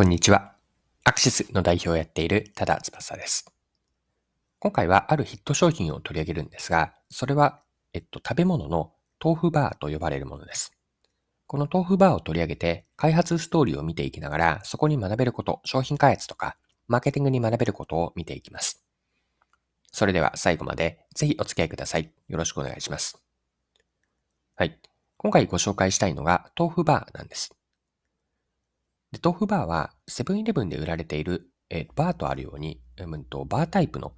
こんにちは。アクシスの代表をやっている多田翼です。今回はあるヒット商品を取り上げるんですが、それは、えっと、食べ物の豆腐バーと呼ばれるものです。この豆腐バーを取り上げて、開発ストーリーを見ていきながら、そこに学べること、商品開発とか、マーケティングに学べることを見ていきます。それでは最後までぜひお付き合いください。よろしくお願いします。はい。今回ご紹介したいのが豆腐バーなんです。で豆腐バーはセブンイレブンで売られている、えバーとあるように、うんと、バータイプの、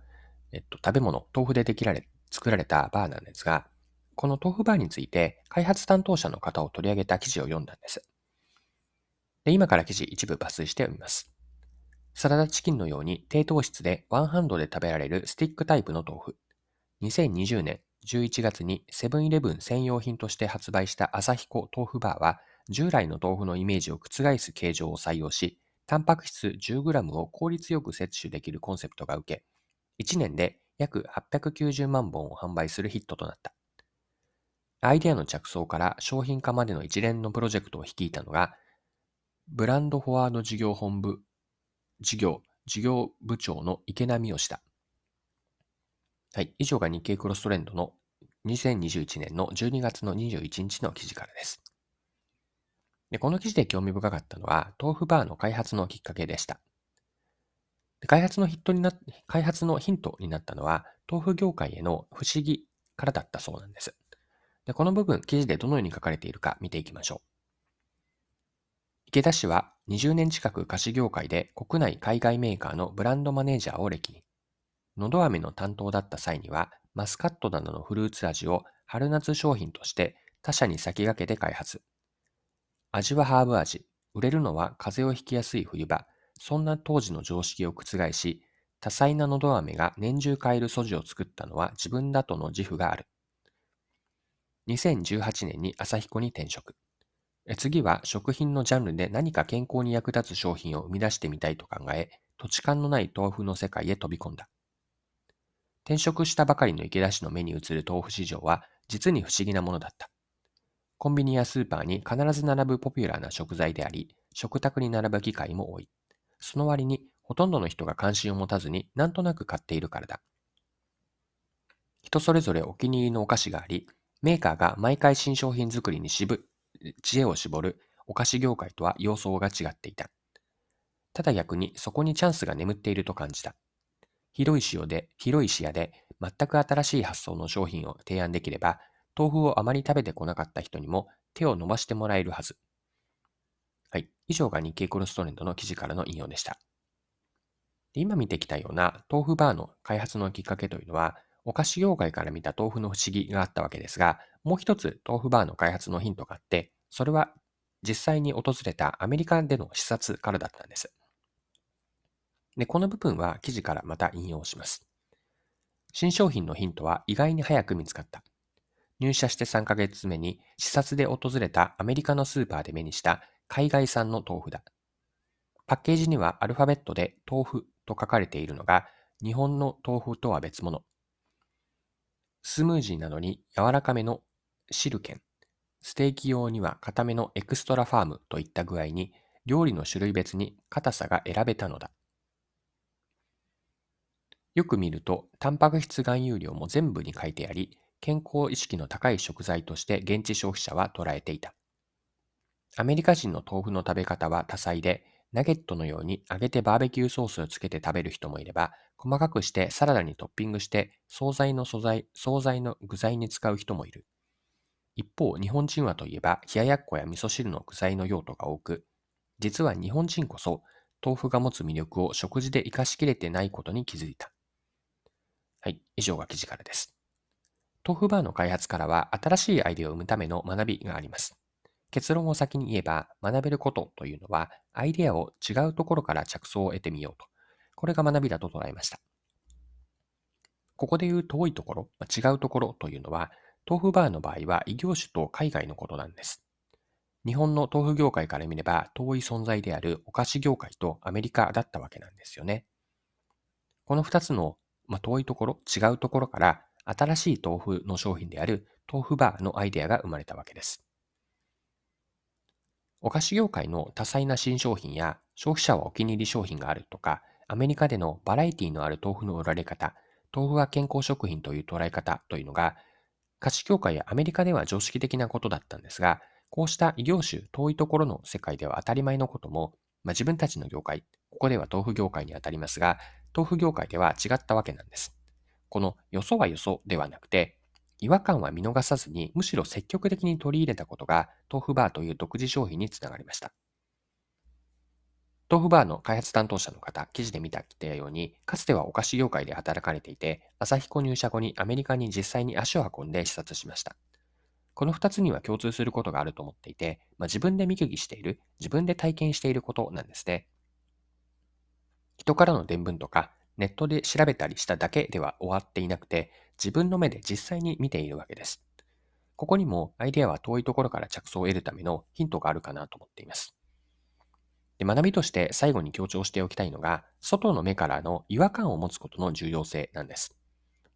えっと、食べ物、豆腐でできられ、作られたバーなんですが、この豆腐バーについて開発担当者の方を取り上げた記事を読んだんです。で今から記事一部抜粋して読みます。サラダチキンのように低糖質でワンハンドで食べられるスティックタイプの豆腐。2020年11月にセブンイレブン専用品として発売した朝彦豆腐バーは従来の豆腐のイメージを覆す形状を採用し、タンパク質 10g を効率よく摂取できるコンセプトが受け、1年で約890万本を販売するヒットとなった。アイデアの着想から商品化までの一連のプロジェクトを率いたのが、ブランドフォワード事業本部、事業、事業部長の池波義だ。はい。以上が日経クロストレンドの2021年の12月の21日の記事からです。で、この記事で興味深かったのは、豆腐バーの開発のきっかけでした。で開発のヒットにな、開発のヒントになったのは、豆腐業界への不思議からだったそうなんです。で、この部分、記事でどのように書かれているか見ていきましょう。池田氏は20年近く菓子業界で国内海外メーカーのブランドマネージャーを歴に、のど飴の担当だった際には、マスカットなどのフルーツ味を春夏商品として他社に先駆けて開発。味はハーブ味。売れるのは風邪をひきやすい冬場。そんな当時の常識を覆し、多彩なのど飴が年中買える素地を作ったのは自分だとの自負がある。2018年に朝彦に転職。次は食品のジャンルで何か健康に役立つ商品を生み出してみたいと考え、土地勘のない豆腐の世界へ飛び込んだ。転職したばかりの池田氏の目に映る豆腐市場は実に不思議なものだった。コンビニやスーパーに必ず並ぶポピュラーな食材であり、食卓に並ぶ機会も多い。その割に、ほとんどの人が関心を持たずになんとなく買っているからだ。人それぞれお気に入りのお菓子があり、メーカーが毎回新商品作りに渋知恵を絞るお菓子業界とは様相が違っていた。ただ逆にそこにチャンスが眠っていると感じた。広い視野で、広い視野で全く新しい発想の商品を提案できれば、豆腐をあまり食べてこなかった人にも手を伸ばしてもらえるはず。はい。以上が日経コルストレンドの記事からの引用でした。で今見てきたような豆腐バーの開発のきっかけというのは、お菓子業界から見た豆腐の不思議があったわけですが、もう一つ豆腐バーの開発のヒントがあって、それは実際に訪れたアメリカでの視察からだったんです。で、この部分は記事からまた引用します。新商品のヒントは意外に早く見つかった。入社して3ヶ月目に視察で訪れたアメリカのスーパーで目にした海外産の豆腐だ。パッケージにはアルファベットで豆腐と書かれているのが日本の豆腐とは別物。スムージーなのに柔らかめのシルケン、ステーキ用には固めのエクストラファームといった具合に料理の種類別に硬さが選べたのだ。よく見ると、タンパク質含有量も全部に書いてあり、健康意識の高い食材として現地消費者は捉えていた。アメリカ人の豆腐の食べ方は多彩で、ナゲットのように揚げてバーベキューソースをつけて食べる人もいれば、細かくしてサラダにトッピングして惣菜の素材、惣菜の具材に使う人もいる。一方、日本人はといえば、冷ややっこや味噌汁の具材の用途が多く、実は日本人こそ豆腐が持つ魅力を食事で活かしきれてないことに気づいた。はい、以上が記事からです。豆腐バーの開発からは新しいアイデアを生むための学びがあります。結論を先に言えば、学べることというのは、アイデアを違うところから着想を得てみようと。これが学びだと捉えました。ここで言う遠いところ、違うところというのは、豆腐バーの場合は異業種と海外のことなんです。日本の豆腐業界から見れば遠い存在であるお菓子業界とアメリカだったわけなんですよね。この二つの、まあ、遠いところ、違うところから新しい豆腐の商品である豆腐バーのアイデアが生まれたわけです。お菓子業界の多彩な新商品や消費者はお気に入り商品があるとか、アメリカでのバラエティのある豆腐の売られ方、豆腐は健康食品という捉え方というのが、菓子業界やアメリカでは常識的なことだったんですが、こうした異業種、遠いところの世界では当たり前のことも、まあ、自分たちの業界、ここでは豆腐業界に当たりますが、豆腐業界では違ったわけなんです。このよそはよそではなくて、違和感は見逃さずに、むしろ積極的に取り入れたことが、豆腐バーという独自商品につながりました。豆腐バーの開発担当者の方、記事で見たように、かつてはお菓子業界で働かれていて、朝日購入社後にアメリカに実際に足を運んで視察しました。この2つには共通することがあると思っていて、まあ、自分で見聞きしている、自分で体験していることなんですね。人からの伝聞とか、ネットで調べたりしただけでは終わっていなくて、自分の目で実際に見ているわけです。ここにもアイデアは遠いところから着想を得るためのヒントがあるかなと思っています。で学びとして最後に強調しておきたいのが、外の目からの違和感を持つことの重要性なんです。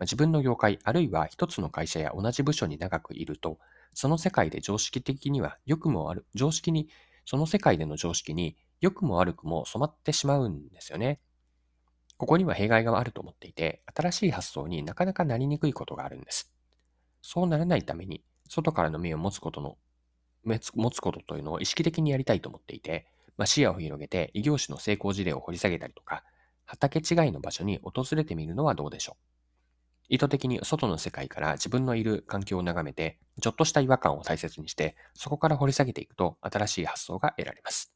自分の業界、あるいは一つの会社や同じ部署に長くいると、その世界で常識的には良くも悪、常識に、その世界での常識に良くも悪くも染まってしまうんですよね。ここには弊害があると思っていて、新しい発想になかなかなりにくいことがあるんです。そうならないために、外からの目を持つことの、持つことというのを意識的にやりたいと思っていて、まあ、視野を広げて異業種の成功事例を掘り下げたりとか、畑違いの場所に訪れてみるのはどうでしょう。意図的に外の世界から自分のいる環境を眺めて、ちょっとした違和感を大切にして、そこから掘り下げていくと新しい発想が得られます。